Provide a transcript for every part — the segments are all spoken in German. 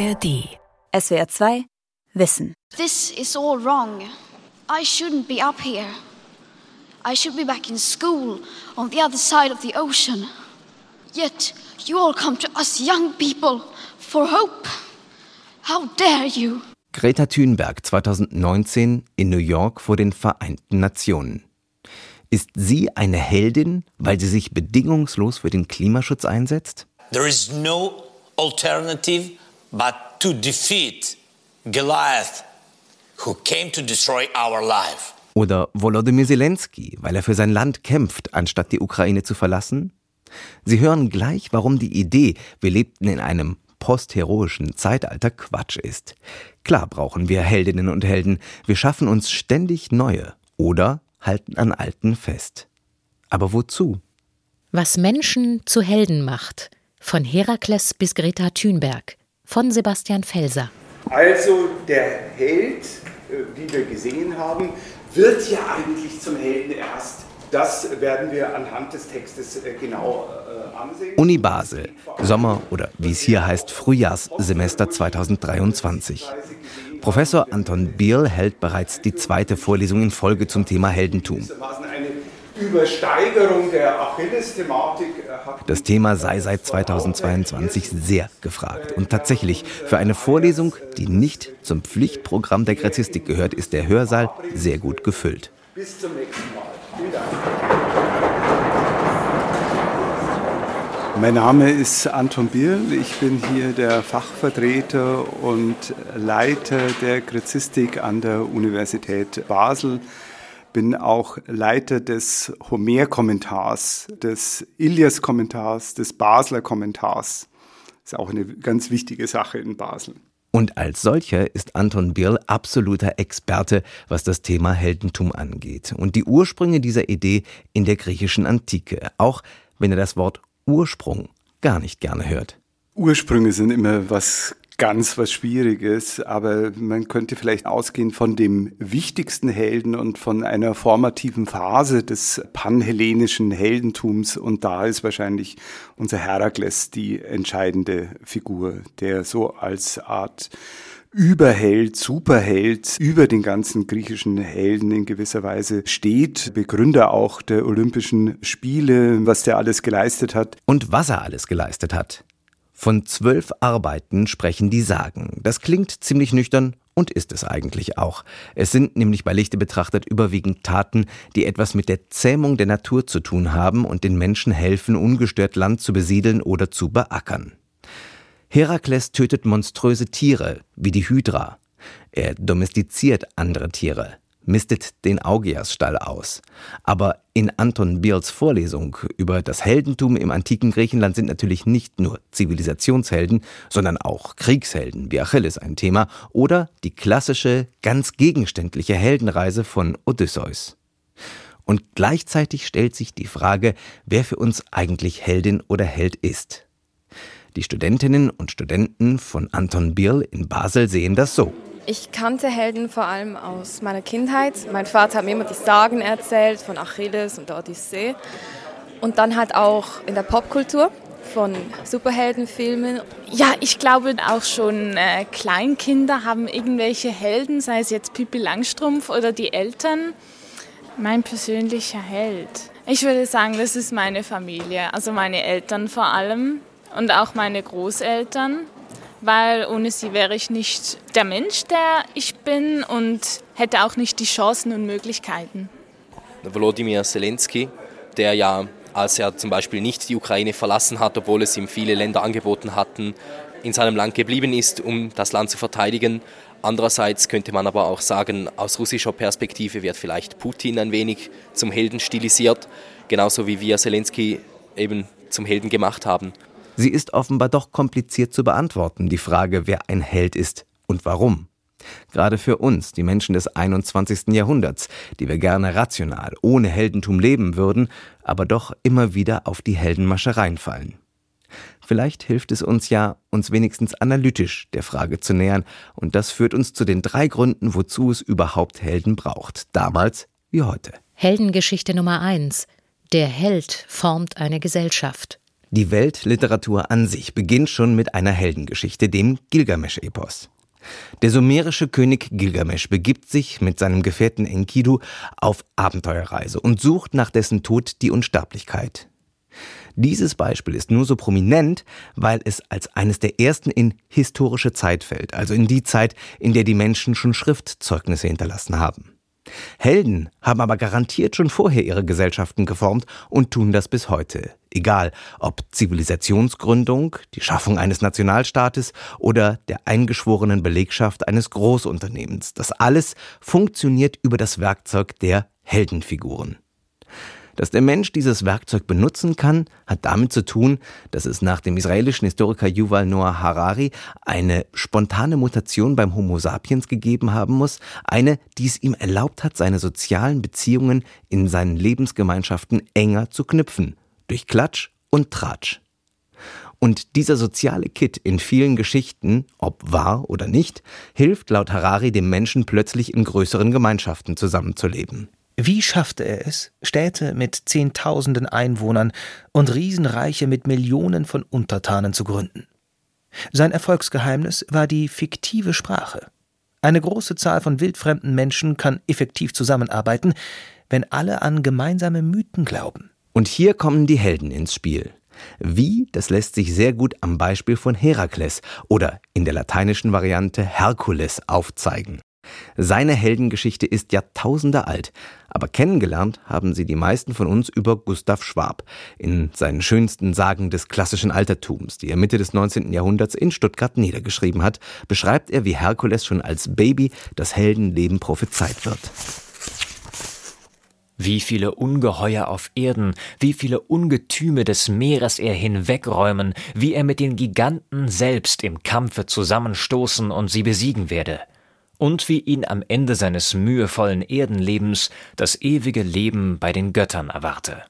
ARD. SWR 2 Wissen. This is all wrong. I shouldn't be up here. I should be back in school on the other side of the ocean. Yet you all come to us young people for hope. How dare you? Greta Thunberg 2019 in New York vor den Vereinten Nationen. Ist sie eine Heldin, weil sie sich bedingungslos für den Klimaschutz einsetzt? There is no alternative but to defeat Goliath, who came to destroy our life. Oder Volodymyr Zelensky, weil er für sein Land kämpft, anstatt die Ukraine zu verlassen? Sie hören gleich, warum die Idee, wir lebten in einem postheroischen Zeitalter Quatsch ist. Klar brauchen wir Heldinnen und Helden, wir schaffen uns ständig neue oder halten an alten fest. Aber wozu? Was Menschen zu Helden macht. Von Herakles bis Greta Thunberg. Von Sebastian Felser. Also der Held, äh, wie wir gesehen haben, wird ja eigentlich zum Helden erst. Das werden wir anhand des Textes äh, genau äh, ansehen. Uni Basel, Sommer- oder wie es hier heißt, Frühjahrssemester 2023. Professor Anton Bierl hält bereits die zweite Vorlesung in Folge zum Thema Heldentum. Übersteigerung der Achilles-Thematik. Das Thema sei seit 2022 sehr gefragt. Und tatsächlich, für eine Vorlesung, die nicht zum Pflichtprogramm der Gräzistik gehört, ist der Hörsaal sehr gut gefüllt. Bis zum nächsten Mal. Vielen Dank. Mein Name ist Anton Bierl. Ich bin hier der Fachvertreter und Leiter der Gräzistik an der Universität Basel. Bin auch Leiter des Homer-Kommentars, des Ilias-Kommentars, des Basler Kommentars. Ist auch eine ganz wichtige Sache in Basel. Und als solcher ist Anton Birl absoluter Experte, was das Thema Heldentum angeht. Und die Ursprünge dieser Idee in der griechischen Antike, auch wenn er das Wort Ursprung gar nicht gerne hört. Ursprünge sind immer was ganz was Schwieriges, aber man könnte vielleicht ausgehen von dem wichtigsten Helden und von einer formativen Phase des panhellenischen Heldentums und da ist wahrscheinlich unser Herakles die entscheidende Figur, der so als Art Überheld, Superheld über den ganzen griechischen Helden in gewisser Weise steht, Begründer auch der Olympischen Spiele, was der alles geleistet hat. Und was er alles geleistet hat. Von zwölf Arbeiten sprechen die Sagen. Das klingt ziemlich nüchtern und ist es eigentlich auch. Es sind nämlich bei Lichte betrachtet überwiegend Taten, die etwas mit der Zähmung der Natur zu tun haben und den Menschen helfen, ungestört Land zu besiedeln oder zu beackern. Herakles tötet monströse Tiere, wie die Hydra. Er domestiziert andere Tiere mistet den Augeasstall aus. Aber in Anton Bierls Vorlesung über das Heldentum im antiken Griechenland sind natürlich nicht nur Zivilisationshelden, sondern auch Kriegshelden wie Achilles ein Thema oder die klassische, ganz gegenständliche Heldenreise von Odysseus. Und gleichzeitig stellt sich die Frage, wer für uns eigentlich Heldin oder Held ist. Die Studentinnen und Studenten von Anton Bierl in Basel sehen das so. Ich kannte Helden vor allem aus meiner Kindheit. Mein Vater hat mir immer die Sagen erzählt von Achilles und der Odyssee. Und dann halt auch in der Popkultur von Superheldenfilmen. Ja, ich glaube auch schon äh, Kleinkinder haben irgendwelche Helden, sei es jetzt Pippi Langstrumpf oder die Eltern. Mein persönlicher Held. Ich würde sagen, das ist meine Familie, also meine Eltern vor allem und auch meine Großeltern weil ohne sie wäre ich nicht der Mensch, der ich bin und hätte auch nicht die Chancen und Möglichkeiten. Volodymyr Zelensky, der ja, als er zum Beispiel nicht die Ukraine verlassen hat, obwohl es ihm viele Länder angeboten hatten, in seinem Land geblieben ist, um das Land zu verteidigen. Andererseits könnte man aber auch sagen, aus russischer Perspektive wird vielleicht Putin ein wenig zum Helden stilisiert, genauso wie wir Zelensky eben zum Helden gemacht haben. Sie ist offenbar doch kompliziert zu beantworten, die Frage, wer ein Held ist und warum. Gerade für uns, die Menschen des 21. Jahrhunderts, die wir gerne rational, ohne Heldentum leben würden, aber doch immer wieder auf die Heldenmasche reinfallen. Vielleicht hilft es uns ja, uns wenigstens analytisch der Frage zu nähern, und das führt uns zu den drei Gründen, wozu es überhaupt Helden braucht, damals wie heute. Heldengeschichte Nummer eins: Der Held formt eine Gesellschaft. Die Weltliteratur an sich beginnt schon mit einer Heldengeschichte, dem Gilgamesch-Epos. Der sumerische König Gilgamesch begibt sich mit seinem Gefährten Enkidu auf Abenteuerreise und sucht nach dessen Tod die Unsterblichkeit. Dieses Beispiel ist nur so prominent, weil es als eines der ersten in historische Zeit fällt, also in die Zeit, in der die Menschen schon Schriftzeugnisse hinterlassen haben. Helden haben aber garantiert schon vorher ihre Gesellschaften geformt und tun das bis heute. Egal ob Zivilisationsgründung, die Schaffung eines Nationalstaates oder der eingeschworenen Belegschaft eines Großunternehmens. Das alles funktioniert über das Werkzeug der Heldenfiguren. Dass der Mensch dieses Werkzeug benutzen kann, hat damit zu tun, dass es nach dem israelischen Historiker Yuval Noah Harari eine spontane Mutation beim Homo sapiens gegeben haben muss, eine, die es ihm erlaubt hat, seine sozialen Beziehungen in seinen Lebensgemeinschaften enger zu knüpfen, durch Klatsch und Tratsch. Und dieser soziale Kit in vielen Geschichten, ob wahr oder nicht, hilft laut Harari dem Menschen plötzlich in größeren Gemeinschaften zusammenzuleben. Wie schaffte er es, Städte mit Zehntausenden Einwohnern und Riesenreiche mit Millionen von Untertanen zu gründen? Sein Erfolgsgeheimnis war die fiktive Sprache. Eine große Zahl von wildfremden Menschen kann effektiv zusammenarbeiten, wenn alle an gemeinsame Mythen glauben. Und hier kommen die Helden ins Spiel. Wie, das lässt sich sehr gut am Beispiel von Herakles oder in der lateinischen Variante Herkules aufzeigen. Seine Heldengeschichte ist Jahrtausende alt, aber kennengelernt haben sie die meisten von uns über Gustav Schwab in seinen schönsten Sagen des klassischen Altertums, die er Mitte des 19. Jahrhunderts in Stuttgart niedergeschrieben hat, beschreibt er, wie Herkules schon als Baby das Heldenleben prophezeit wird. Wie viele Ungeheuer auf Erden, wie viele Ungetüme des Meeres er hinwegräumen, wie er mit den Giganten selbst im Kampfe zusammenstoßen und sie besiegen werde und wie ihn am Ende seines mühevollen Erdenlebens das ewige Leben bei den Göttern erwarte.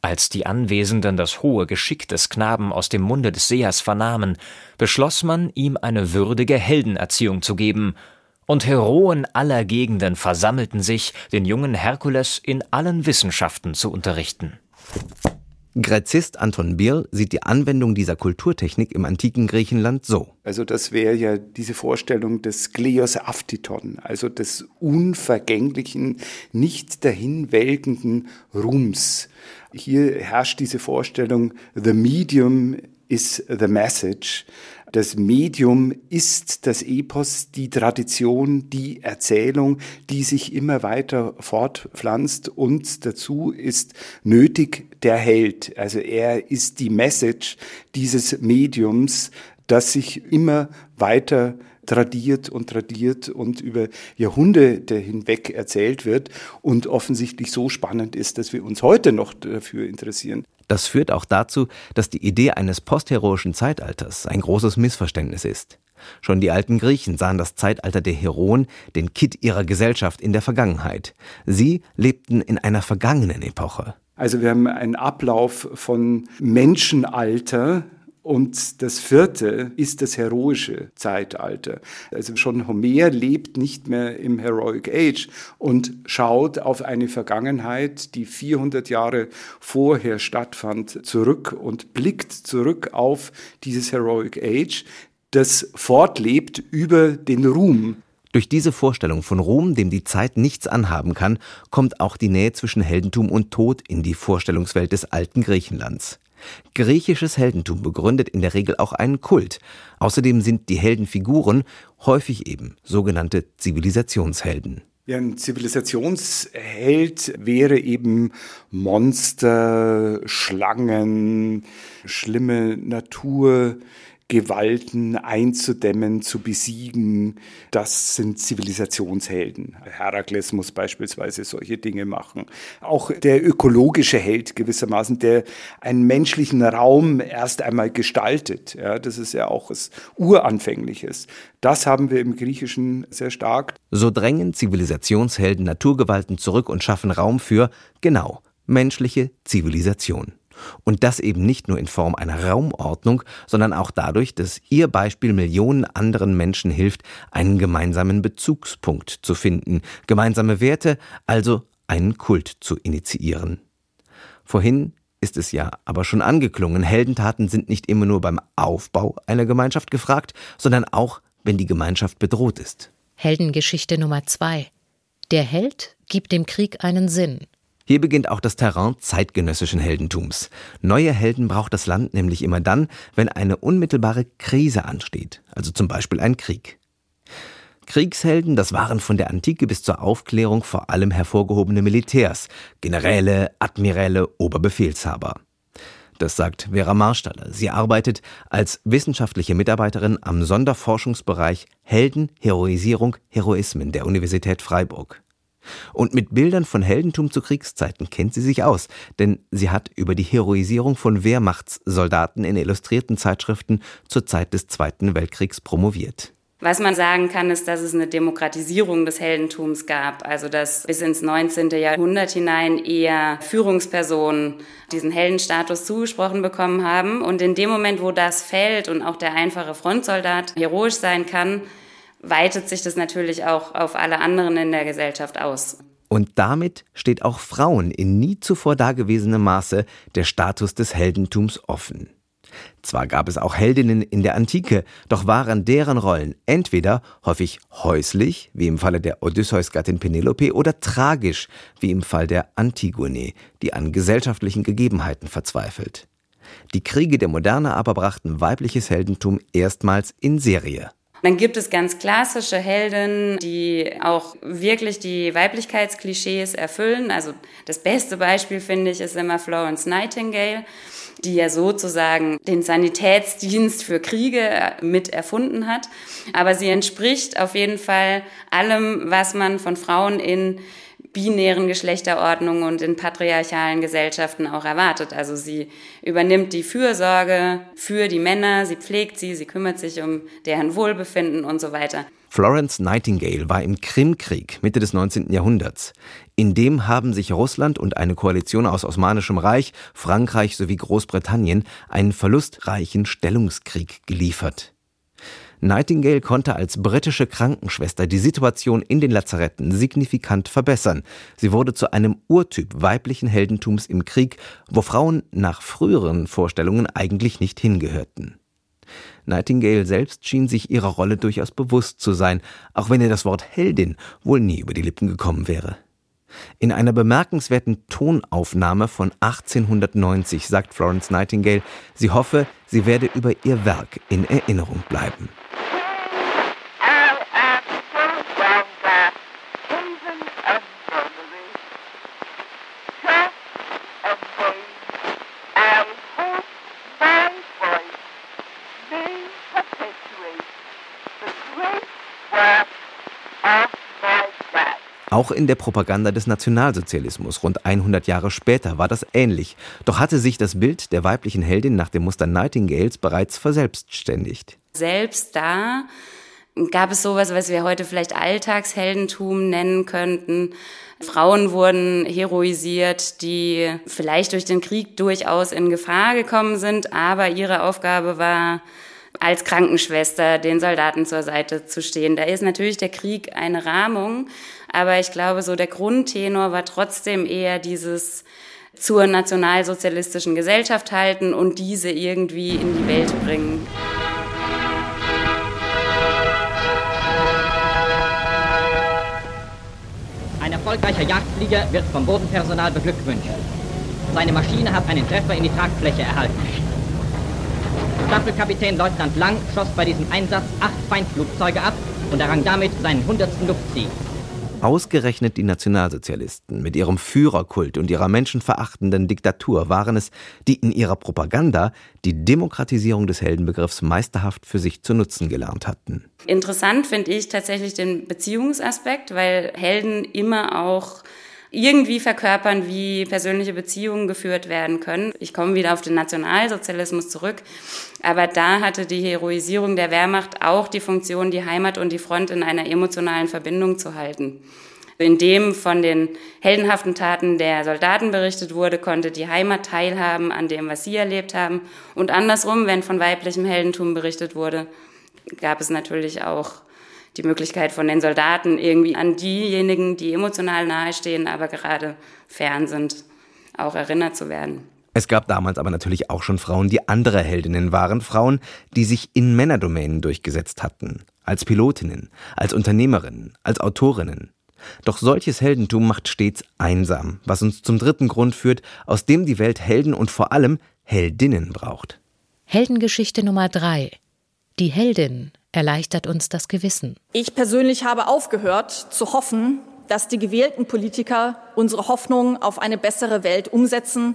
Als die Anwesenden das hohe Geschick des Knaben aus dem Munde des Sehers vernahmen, beschloss man, ihm eine würdige Heldenerziehung zu geben, und Heroen aller Gegenden versammelten sich, den jungen Herkules in allen Wissenschaften zu unterrichten. Gräzist Anton Birl sieht die Anwendung dieser Kulturtechnik im antiken Griechenland so. Also das wäre ja diese Vorstellung des Gleios Aptiton, also des unvergänglichen, nicht dahinwelkenden Ruhms. Hier herrscht diese Vorstellung, the medium is the message. Das Medium ist das Epos, die Tradition, die Erzählung, die sich immer weiter fortpflanzt und dazu ist nötig der Held. Also er ist die Message dieses Mediums, das sich immer weiter tradiert und tradiert und über Jahrhunderte hinweg erzählt wird und offensichtlich so spannend ist, dass wir uns heute noch dafür interessieren. Das führt auch dazu, dass die Idee eines postheroischen Zeitalters ein großes Missverständnis ist. Schon die alten Griechen sahen das Zeitalter der Heroen, den Kitt ihrer Gesellschaft in der Vergangenheit. Sie lebten in einer vergangenen Epoche. Also wir haben einen Ablauf von Menschenalter, und das vierte ist das heroische Zeitalter. Also schon Homer lebt nicht mehr im Heroic Age und schaut auf eine Vergangenheit, die 400 Jahre vorher stattfand, zurück und blickt zurück auf dieses Heroic Age, das fortlebt über den Ruhm durch diese Vorstellung von Ruhm, dem die Zeit nichts anhaben kann, kommt auch die Nähe zwischen Heldentum und Tod in die Vorstellungswelt des alten Griechenlands. Griechisches Heldentum begründet in der Regel auch einen Kult. Außerdem sind die Heldenfiguren häufig eben sogenannte Zivilisationshelden. Ja, ein Zivilisationsheld wäre eben Monster, Schlangen, schlimme Natur, Gewalten einzudämmen, zu besiegen. Das sind Zivilisationshelden. Herakles muss beispielsweise solche Dinge machen. Auch der ökologische Held gewissermaßen, der einen menschlichen Raum erst einmal gestaltet. Ja, das ist ja auch was Uranfängliches. Das haben wir im Griechischen sehr stark. So drängen Zivilisationshelden Naturgewalten zurück und schaffen Raum für, genau, menschliche Zivilisation. Und das eben nicht nur in Form einer Raumordnung, sondern auch dadurch, dass ihr Beispiel Millionen anderen Menschen hilft, einen gemeinsamen Bezugspunkt zu finden, gemeinsame Werte, also einen Kult zu initiieren. Vorhin ist es ja aber schon angeklungen. Heldentaten sind nicht immer nur beim Aufbau einer Gemeinschaft gefragt, sondern auch, wenn die Gemeinschaft bedroht ist. Heldengeschichte Nummer zwei. Der Held gibt dem Krieg einen Sinn. Hier beginnt auch das Terrain zeitgenössischen Heldentums. Neue Helden braucht das Land nämlich immer dann, wenn eine unmittelbare Krise ansteht, also zum Beispiel ein Krieg. Kriegshelden, das waren von der Antike bis zur Aufklärung vor allem hervorgehobene Militärs, Generäle, Admiräle, Oberbefehlshaber. Das sagt Vera Marstaller. Sie arbeitet als wissenschaftliche Mitarbeiterin am Sonderforschungsbereich Helden, Heroisierung, Heroismen der Universität Freiburg. Und mit Bildern von Heldentum zu Kriegszeiten kennt sie sich aus, denn sie hat über die Heroisierung von Wehrmachtssoldaten in illustrierten Zeitschriften zur Zeit des Zweiten Weltkriegs promoviert. Was man sagen kann, ist, dass es eine Demokratisierung des Heldentums gab. Also dass bis ins 19. Jahrhundert hinein eher Führungspersonen diesen Heldenstatus zugesprochen bekommen haben. Und in dem Moment, wo das fällt und auch der einfache Frontsoldat heroisch sein kann, weitet sich das natürlich auch auf alle anderen in der Gesellschaft aus. Und damit steht auch Frauen in nie zuvor dagewesenem Maße der Status des Heldentums offen. Zwar gab es auch Heldinnen in der Antike, doch waren deren Rollen entweder häufig häuslich, wie im Falle der Odysseus-Gattin Penelope, oder tragisch, wie im Fall der Antigone, die an gesellschaftlichen Gegebenheiten verzweifelt. Die Kriege der Moderne aber brachten weibliches Heldentum erstmals in Serie. Dann gibt es ganz klassische Helden, die auch wirklich die Weiblichkeitsklischees erfüllen. Also das beste Beispiel finde ich ist immer Florence Nightingale die ja sozusagen den Sanitätsdienst für Kriege mit erfunden hat. Aber sie entspricht auf jeden Fall allem, was man von Frauen in binären Geschlechterordnungen und in patriarchalen Gesellschaften auch erwartet. Also sie übernimmt die Fürsorge für die Männer, sie pflegt sie, sie kümmert sich um deren Wohlbefinden und so weiter. Florence Nightingale war im Krimkrieg Mitte des 19. Jahrhunderts. In dem haben sich Russland und eine Koalition aus Osmanischem Reich, Frankreich sowie Großbritannien einen verlustreichen Stellungskrieg geliefert. Nightingale konnte als britische Krankenschwester die Situation in den Lazaretten signifikant verbessern. Sie wurde zu einem Urtyp weiblichen Heldentums im Krieg, wo Frauen nach früheren Vorstellungen eigentlich nicht hingehörten. Nightingale selbst schien sich ihrer Rolle durchaus bewusst zu sein, auch wenn ihr das Wort Heldin wohl nie über die Lippen gekommen wäre. In einer bemerkenswerten Tonaufnahme von 1890 sagt Florence Nightingale, sie hoffe, sie werde über ihr Werk in Erinnerung bleiben. Auch in der Propaganda des Nationalsozialismus rund 100 Jahre später war das ähnlich. Doch hatte sich das Bild der weiblichen Heldin nach dem Muster Nightingales bereits verselbstständigt. Selbst da gab es sowas, was wir heute vielleicht Alltagsheldentum nennen könnten. Frauen wurden heroisiert, die vielleicht durch den Krieg durchaus in Gefahr gekommen sind, aber ihre Aufgabe war, als Krankenschwester den Soldaten zur Seite zu stehen. Da ist natürlich der Krieg eine Rahmung, aber ich glaube, so der Grundtenor war trotzdem eher dieses zur nationalsozialistischen Gesellschaft halten und diese irgendwie in die Welt bringen. Ein erfolgreicher Jagdflieger wird vom Bodenpersonal beglückwünscht. Seine Maschine hat einen Treffer in die Tragfläche erhalten. Staffelkapitän Leutnant Lang schoss bei diesem Einsatz acht Feindflugzeuge ab und errang damit seinen hundertsten Luftsieg. Ausgerechnet die Nationalsozialisten mit ihrem Führerkult und ihrer menschenverachtenden Diktatur waren es, die in ihrer Propaganda die Demokratisierung des Heldenbegriffs meisterhaft für sich zu nutzen gelernt hatten. Interessant finde ich tatsächlich den Beziehungsaspekt, weil Helden immer auch irgendwie verkörpern, wie persönliche Beziehungen geführt werden können. Ich komme wieder auf den Nationalsozialismus zurück, aber da hatte die Heroisierung der Wehrmacht auch die Funktion, die Heimat und die Front in einer emotionalen Verbindung zu halten. Indem von den heldenhaften Taten der Soldaten berichtet wurde, konnte die Heimat teilhaben an dem, was sie erlebt haben. Und andersrum, wenn von weiblichem Heldentum berichtet wurde, gab es natürlich auch die Möglichkeit von den Soldaten irgendwie an diejenigen, die emotional nahestehen, aber gerade fern sind, auch erinnert zu werden. Es gab damals aber natürlich auch schon Frauen, die andere Heldinnen waren, Frauen, die sich in Männerdomänen durchgesetzt hatten, als Pilotinnen, als Unternehmerinnen, als Autorinnen. Doch solches Heldentum macht stets einsam, was uns zum dritten Grund führt, aus dem die Welt Helden und vor allem Heldinnen braucht. Heldengeschichte Nummer drei. Die Heldin erleichtert uns das Gewissen. Ich persönlich habe aufgehört zu hoffen, dass die gewählten Politiker unsere Hoffnung auf eine bessere Welt umsetzen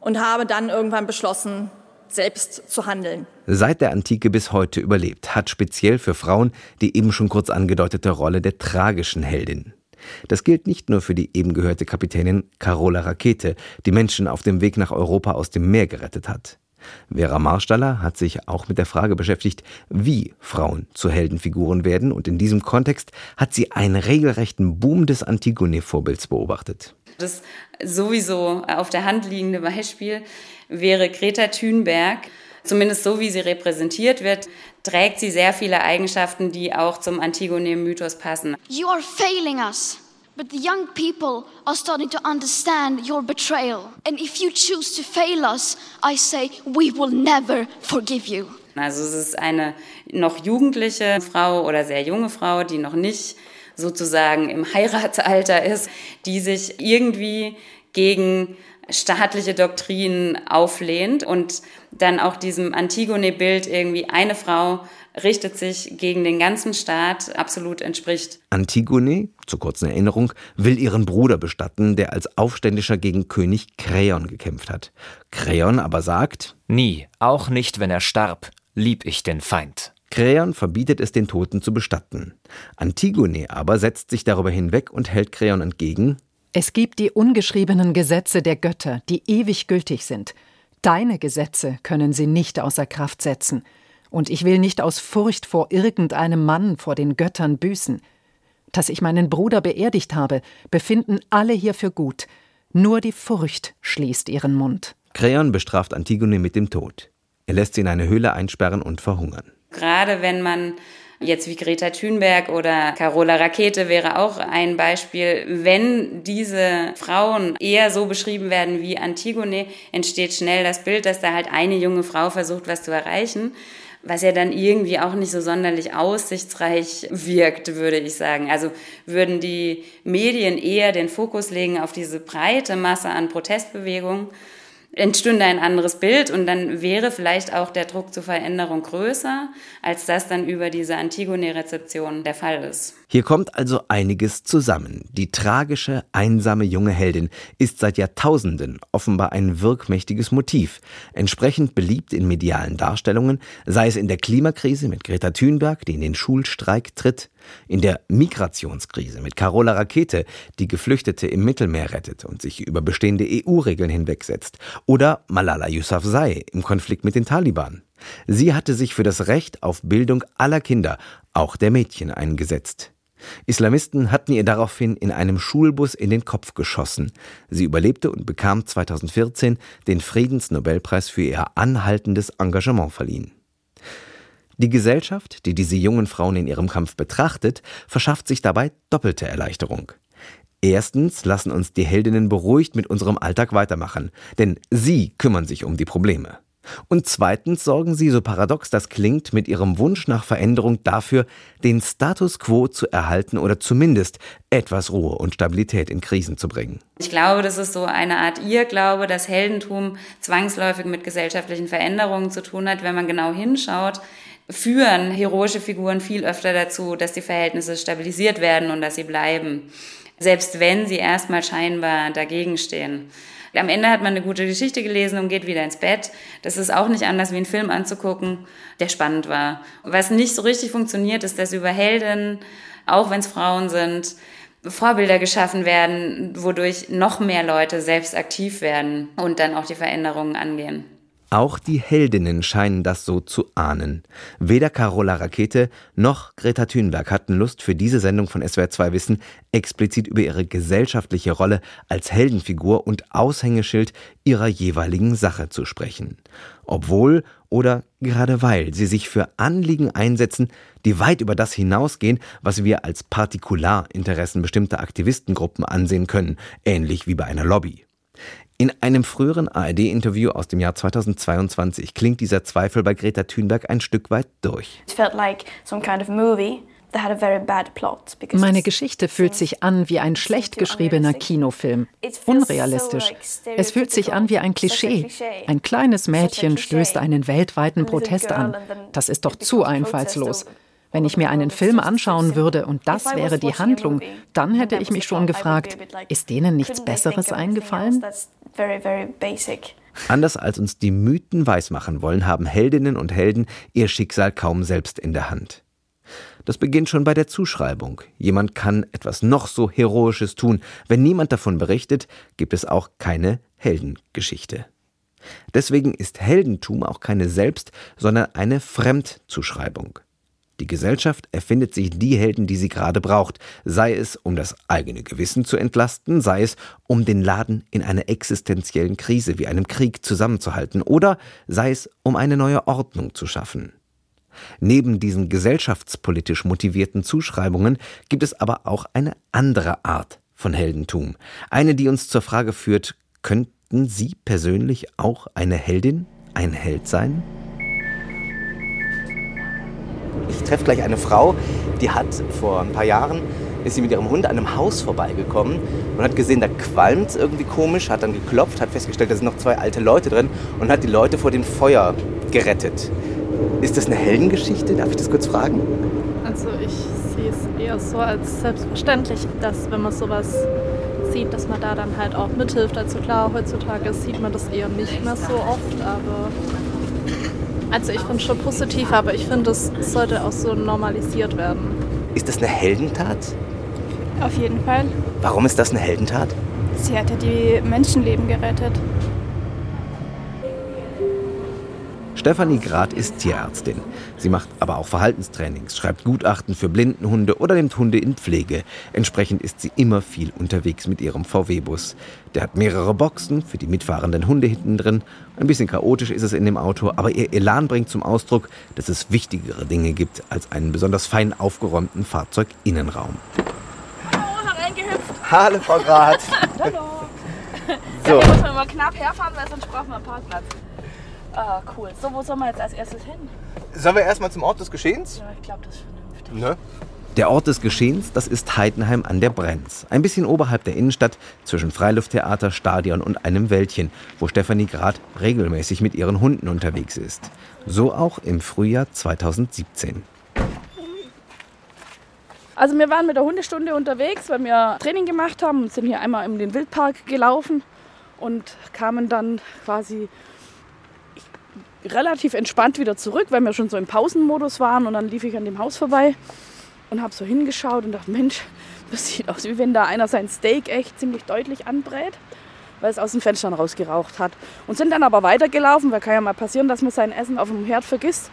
und habe dann irgendwann beschlossen, selbst zu handeln. Seit der Antike bis heute überlebt hat speziell für Frauen die eben schon kurz angedeutete Rolle der tragischen Heldin. Das gilt nicht nur für die eben gehörte Kapitänin Carola Rakete, die Menschen auf dem Weg nach Europa aus dem Meer gerettet hat. Vera Marstaller hat sich auch mit der Frage beschäftigt, wie Frauen zu Heldenfiguren werden und in diesem Kontext hat sie einen regelrechten Boom des Antigone-Vorbilds beobachtet. Das sowieso auf der Hand liegende Beispiel wäre Greta Thunberg. Zumindest so, wie sie repräsentiert wird, trägt sie sehr viele Eigenschaften, die auch zum Antigone-Mythos passen. You are failing us. But the young people are starting to understand your betrayal. And if you choose to fail us, I say, we will never forgive you. Also es ist eine noch jugendliche Frau oder sehr junge Frau, die noch nicht sozusagen im Heiratsalter ist, die sich irgendwie gegen staatliche Doktrinen auflehnt und dann auch diesem Antigone-Bild irgendwie eine Frau richtet sich gegen den ganzen Staat absolut entspricht. Antigone, zur kurzen Erinnerung, will ihren Bruder bestatten, der als Aufständischer gegen König Kreon gekämpft hat. Kreon aber sagt: Nie, auch nicht, wenn er starb, lieb ich den Feind. Kreon verbietet es den Toten zu bestatten. Antigone aber setzt sich darüber hinweg und hält Kreon entgegen: Es gibt die ungeschriebenen Gesetze der Götter, die ewig gültig sind. Deine Gesetze können sie nicht außer Kraft setzen und ich will nicht aus Furcht vor irgendeinem Mann vor den Göttern büßen. Dass ich meinen Bruder beerdigt habe, befinden alle hier für gut. Nur die Furcht schließt ihren Mund. Kreon bestraft Antigone mit dem Tod. Er lässt sie in eine Höhle einsperren und verhungern. Gerade wenn man jetzt wie Greta Thunberg oder Carola Rakete wäre auch ein Beispiel. Wenn diese Frauen eher so beschrieben werden wie Antigone, entsteht schnell das Bild, dass da halt eine junge Frau versucht, was zu erreichen was ja dann irgendwie auch nicht so sonderlich aussichtsreich wirkt, würde ich sagen. Also würden die Medien eher den Fokus legen auf diese breite Masse an Protestbewegungen, entstünde ein anderes Bild und dann wäre vielleicht auch der Druck zur Veränderung größer, als das dann über diese Antigone-Rezeption der Fall ist. Hier kommt also einiges zusammen. Die tragische, einsame junge Heldin ist seit Jahrtausenden offenbar ein wirkmächtiges Motiv, entsprechend beliebt in medialen Darstellungen, sei es in der Klimakrise mit Greta Thunberg, die in den Schulstreik tritt, in der Migrationskrise mit Carola Rakete, die Geflüchtete im Mittelmeer rettet und sich über bestehende EU-Regeln hinwegsetzt, oder Malala Yousafzai im Konflikt mit den Taliban. Sie hatte sich für das Recht auf Bildung aller Kinder, auch der Mädchen, eingesetzt. Islamisten hatten ihr daraufhin in einem Schulbus in den Kopf geschossen. Sie überlebte und bekam 2014 den Friedensnobelpreis für ihr anhaltendes Engagement verliehen. Die Gesellschaft, die diese jungen Frauen in ihrem Kampf betrachtet, verschafft sich dabei doppelte Erleichterung. Erstens lassen uns die Heldinnen beruhigt mit unserem Alltag weitermachen, denn sie kümmern sich um die Probleme. Und zweitens sorgen sie, so paradox das klingt, mit ihrem Wunsch nach Veränderung dafür, den Status quo zu erhalten oder zumindest etwas Ruhe und Stabilität in Krisen zu bringen. Ich glaube, das ist so eine Art Irrglaube, dass Heldentum zwangsläufig mit gesellschaftlichen Veränderungen zu tun hat. Wenn man genau hinschaut, führen heroische Figuren viel öfter dazu, dass die Verhältnisse stabilisiert werden und dass sie bleiben, selbst wenn sie erstmal scheinbar dagegen stehen. Am Ende hat man eine gute Geschichte gelesen und geht wieder ins Bett. Das ist auch nicht anders wie einen Film anzugucken, der spannend war. Was nicht so richtig funktioniert, ist, dass über Helden, auch wenn es Frauen sind, Vorbilder geschaffen werden, wodurch noch mehr Leute selbst aktiv werden und dann auch die Veränderungen angehen. Auch die Heldinnen scheinen das so zu ahnen. Weder Carola Rakete noch Greta Thunberg hatten Lust für diese Sendung von SWR2 Wissen explizit über ihre gesellschaftliche Rolle als Heldenfigur und Aushängeschild ihrer jeweiligen Sache zu sprechen. Obwohl oder gerade weil sie sich für Anliegen einsetzen, die weit über das hinausgehen, was wir als Partikularinteressen bestimmter Aktivistengruppen ansehen können, ähnlich wie bei einer Lobby. In einem früheren ARD-Interview aus dem Jahr 2022 klingt dieser Zweifel bei Greta Thunberg ein Stück weit durch. It felt like some kind of movie Meine Geschichte fühlt sich an wie ein schlecht geschriebener Kinofilm. Unrealistisch. Es fühlt sich an wie ein Klischee. Ein kleines Mädchen stößt einen weltweiten Protest an. Das ist doch zu einfallslos. Wenn ich mir einen Film anschauen würde und das wäre die Handlung, dann hätte ich mich schon gefragt, ist denen nichts Besseres eingefallen? Anders als uns die Mythen weismachen wollen, haben Heldinnen und Helden ihr Schicksal kaum selbst in der Hand. Das beginnt schon bei der Zuschreibung. Jemand kann etwas noch so Heroisches tun. Wenn niemand davon berichtet, gibt es auch keine Heldengeschichte. Deswegen ist Heldentum auch keine Selbst-, sondern eine Fremdzuschreibung. Die Gesellschaft erfindet sich die Helden, die sie gerade braucht, sei es um das eigene Gewissen zu entlasten, sei es um den Laden in einer existenziellen Krise wie einem Krieg zusammenzuhalten oder sei es um eine neue Ordnung zu schaffen. Neben diesen gesellschaftspolitisch motivierten Zuschreibungen gibt es aber auch eine andere Art von Heldentum. Eine, die uns zur Frage führt, könnten Sie persönlich auch eine Heldin, ein Held sein? Ich treffe gleich eine Frau, die hat vor ein paar Jahren ist sie mit ihrem Hund an einem Haus vorbeigekommen und hat gesehen, da qualmt irgendwie komisch, hat dann geklopft, hat festgestellt, da sind noch zwei alte Leute drin und hat die Leute vor dem Feuer gerettet. Ist das eine Heldengeschichte? Darf ich das kurz fragen? Also ich sehe es eher so als selbstverständlich, dass wenn man sowas sieht, dass man da dann halt auch mithilft. Also klar, heutzutage sieht man das eher nicht mehr so oft, aber also ich finde es schon positiv, aber ich finde, es sollte auch so normalisiert werden. Ist das eine Heldentat? Auf jeden Fall. Warum ist das eine Heldentat? Sie hat ja die Menschenleben gerettet. Stefanie Grad ist Tierärztin. Sie macht aber auch Verhaltenstrainings, schreibt Gutachten für Blindenhunde oder nimmt Hunde in Pflege. Entsprechend ist sie immer viel unterwegs mit ihrem VW-Bus. Der hat mehrere Boxen für die mitfahrenden Hunde hinten drin. Ein bisschen chaotisch ist es in dem Auto, aber ihr Elan bringt zum Ausdruck, dass es wichtigere Dinge gibt als einen besonders fein aufgeräumten Fahrzeuginnenraum. Reingehüpft. Hallo, Frau Grad. Hallo. So. Ja, hier muss man mal knapp herfahren, weil sonst brauchen wir einen Parkplatz. Ah, cool. So, wo sollen wir jetzt als erstes hin? Sollen wir erstmal zum Ort des Geschehens? Ja, ich glaube, das ist vernünftig. Ne? Der Ort des Geschehens, das ist Heidenheim an der Brenz. Ein bisschen oberhalb der Innenstadt, zwischen Freilufttheater, Stadion und einem Wäldchen, wo Stefanie Grad regelmäßig mit ihren Hunden unterwegs ist. So auch im Frühjahr 2017. Also wir waren mit der Hundestunde unterwegs, weil wir Training gemacht haben und sind hier einmal in den Wildpark gelaufen und kamen dann quasi relativ entspannt wieder zurück, weil wir schon so im Pausenmodus waren und dann lief ich an dem Haus vorbei und habe so hingeschaut und dachte, Mensch, das sieht aus, wie wenn da einer sein Steak echt ziemlich deutlich anbrät, weil es aus den Fenstern rausgeraucht hat. Und sind dann aber weitergelaufen, weil kann ja mal passieren, dass man sein Essen auf dem Herd vergisst.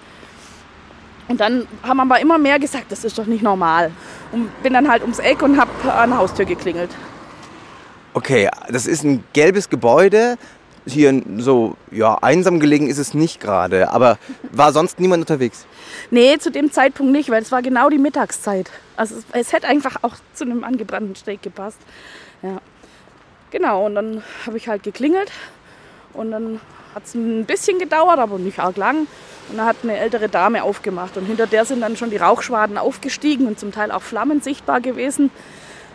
Und dann haben aber immer mehr gesagt, das ist doch nicht normal. Und bin dann halt ums Eck und habe an der Haustür geklingelt. Okay, das ist ein gelbes Gebäude. Hier so, ja, einsam gelegen ist es nicht gerade. Aber war sonst niemand unterwegs? Nee, zu dem Zeitpunkt nicht, weil es war genau die Mittagszeit. Also es, es hätte einfach auch zu einem angebrannten Steak gepasst. Ja. Genau, und dann habe ich halt geklingelt und dann hat es ein bisschen gedauert, aber nicht arg lang. Und dann hat eine ältere Dame aufgemacht und hinter der sind dann schon die Rauchschwaden aufgestiegen und zum Teil auch Flammen sichtbar gewesen.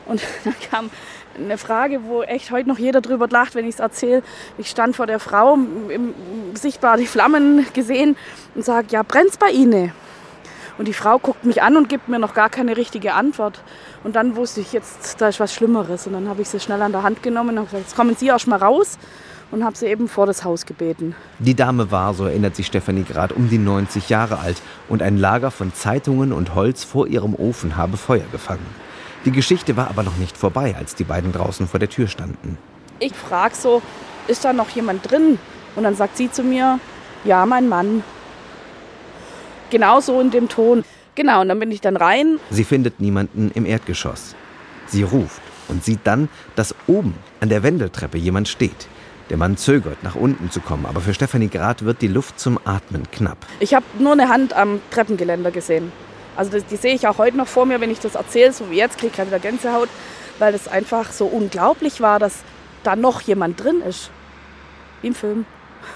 Und dann kam eine Frage, wo echt heute noch jeder drüber lacht, wenn ich es erzähle. Ich stand vor der Frau, im, sichtbar die Flammen gesehen und sage, ja, brennt's bei Ihnen? Und die Frau guckt mich an und gibt mir noch gar keine richtige Antwort. Und dann wusste ich, jetzt da ist was Schlimmeres. Und dann habe ich sie schnell an der Hand genommen und gesagt, jetzt kommen Sie erst mal raus. Und habe sie eben vor das Haus gebeten. Die Dame war, so erinnert sich Stefanie Grad, um die 90 Jahre alt und ein Lager von Zeitungen und Holz vor ihrem Ofen habe Feuer gefangen. Die Geschichte war aber noch nicht vorbei, als die beiden draußen vor der Tür standen. Ich frage so, ist da noch jemand drin? Und dann sagt sie zu mir, ja, mein Mann. Genau so in dem Ton. Genau, und dann bin ich dann rein. Sie findet niemanden im Erdgeschoss. Sie ruft und sieht dann, dass oben an der Wendeltreppe jemand steht. Der Mann zögert, nach unten zu kommen, aber für Stefanie Grad wird die Luft zum Atmen knapp. Ich habe nur eine Hand am Treppengeländer gesehen. Also das, die sehe ich auch heute noch vor mir, wenn ich das erzähle, so wie jetzt, kriege ich gerade wieder Gänsehaut, weil das einfach so unglaublich war, dass da noch jemand drin ist. Im Film.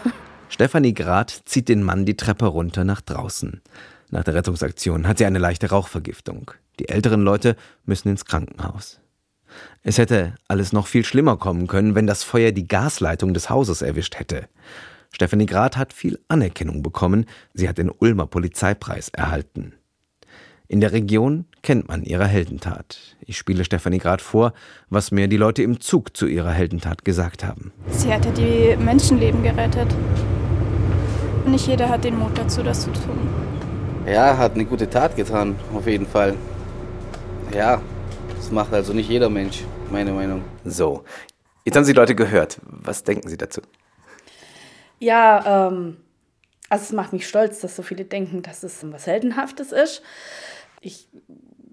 Stefanie Grad zieht den Mann die Treppe runter nach draußen. Nach der Rettungsaktion hat sie eine leichte Rauchvergiftung. Die älteren Leute müssen ins Krankenhaus. Es hätte alles noch viel schlimmer kommen können, wenn das Feuer die Gasleitung des Hauses erwischt hätte. Stefanie Grad hat viel Anerkennung bekommen. Sie hat den Ulmer Polizeipreis erhalten. In der Region kennt man ihre Heldentat. Ich spiele Stefanie Grad vor, was mir die Leute im Zug zu ihrer Heldentat gesagt haben. Sie hätte die Menschenleben gerettet. Nicht jeder hat den Mut dazu, das zu tun. Ja, hat eine gute Tat getan, auf jeden Fall. Ja, das macht also nicht jeder Mensch, meine Meinung. So, jetzt haben Sie die Leute gehört. Was denken Sie dazu? Ja, ähm, also es macht mich stolz, dass so viele denken, dass es was Heldenhaftes ist. Ich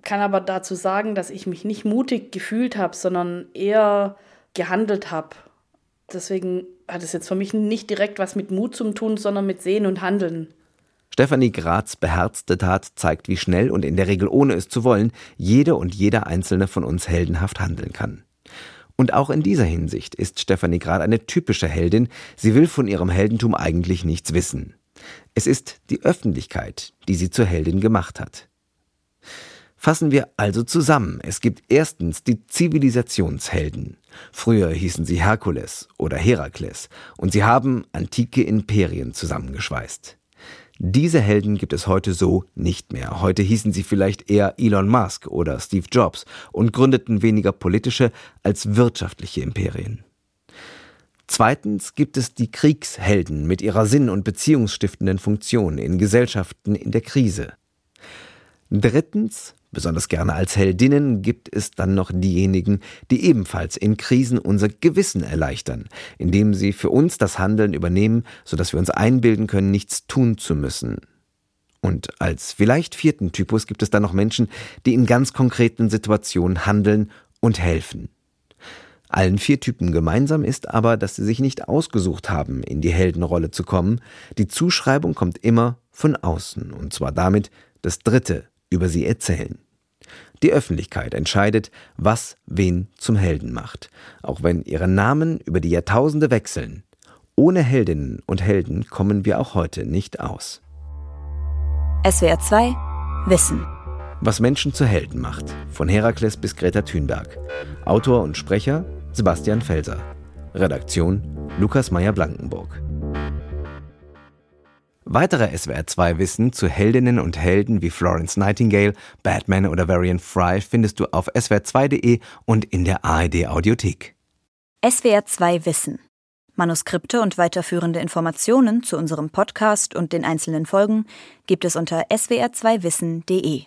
kann aber dazu sagen, dass ich mich nicht mutig gefühlt habe, sondern eher gehandelt habe. Deswegen hat es jetzt für mich nicht direkt was mit Mut zu tun, sondern mit Sehen und Handeln. Stefanie Graz beherzte Tat zeigt, wie schnell und in der Regel ohne es zu wollen, jede und jeder einzelne von uns heldenhaft handeln kann. Und auch in dieser Hinsicht ist Stefanie Grad eine typische Heldin. Sie will von ihrem Heldentum eigentlich nichts wissen. Es ist die Öffentlichkeit, die sie zur Heldin gemacht hat. Fassen wir also zusammen. Es gibt erstens die Zivilisationshelden. Früher hießen sie Herkules oder Herakles und sie haben antike Imperien zusammengeschweißt. Diese Helden gibt es heute so nicht mehr. Heute hießen sie vielleicht eher Elon Musk oder Steve Jobs und gründeten weniger politische als wirtschaftliche Imperien. Zweitens gibt es die Kriegshelden mit ihrer sinn- und beziehungsstiftenden Funktion in Gesellschaften in der Krise. Drittens Besonders gerne als Heldinnen gibt es dann noch diejenigen, die ebenfalls in Krisen unser Gewissen erleichtern, indem sie für uns das Handeln übernehmen, sodass wir uns einbilden können, nichts tun zu müssen. Und als vielleicht vierten Typus gibt es dann noch Menschen, die in ganz konkreten Situationen handeln und helfen. Allen vier Typen gemeinsam ist aber, dass sie sich nicht ausgesucht haben, in die Heldenrolle zu kommen. Die Zuschreibung kommt immer von außen, und zwar damit, dass Dritte über sie erzählen. Die Öffentlichkeit entscheidet, was wen zum Helden macht, auch wenn ihre Namen über die Jahrtausende wechseln. Ohne Heldinnen und Helden kommen wir auch heute nicht aus. SWR 2 Wissen. Was Menschen zu Helden macht. Von Herakles bis Greta Thunberg. Autor und Sprecher Sebastian Felser. Redaktion Lukas Meyer-Blankenburg. Weitere SWR2-Wissen zu Heldinnen und Helden wie Florence Nightingale, Batman oder Varian Fry findest du auf swr2.de und in der ARD Audiothek. SWR2 Wissen. Manuskripte und weiterführende Informationen zu unserem Podcast und den einzelnen Folgen gibt es unter swr2wissen.de.